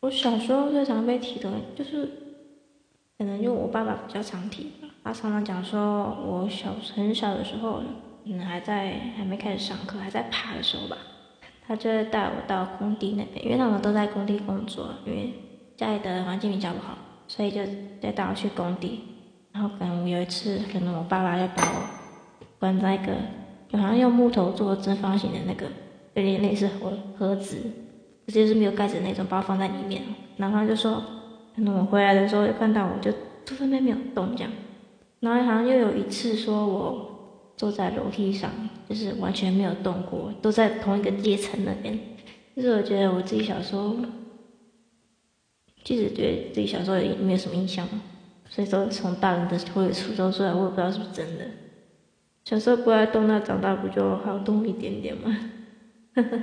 我小时候最常被提的，就是可能就我爸爸比较常提吧。他常常讲说，我小很小的时候，嗯，还在还没开始上课，还在爬的时候吧，他就会带我到工地那边，因为他们都在工地工作，因为家里的环境比较不好，所以就带带我去工地。然后可能有一次，可能我爸爸要把我关在一个，好像用木头做正方形的那个，有点类似盒盒子。就是没有盖子那种，把我放在里面。然后他就说，可能我回来的时候就看到我就坐在那边没有动这样。然后好像又有一次说我坐在楼梯上，就是完全没有动过，都在同一个阶层那边。就是我觉得我自己小时候，其实对自己小时候也没有什么印象，所以说从大人的口里出说出来，我也不知道是不是真的。小时候不爱动，那长大不就好动一点点吗？呵呵。